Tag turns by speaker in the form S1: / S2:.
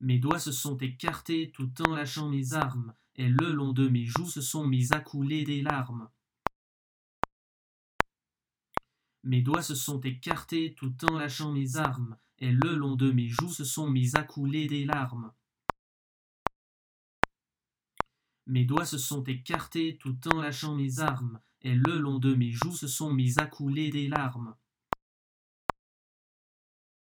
S1: Mes doigts se sont écartés tout en lâchant mes armes, et le long de mes joues se sont mis à couler des larmes. Mes doigts se sont écartés tout en lâchant mes armes, et le long de mes joues se sont mis à couler des larmes. Mes doigts se sont écartés tout en lâchant mes armes, et le long de mes joues se sont mis à couler des larmes.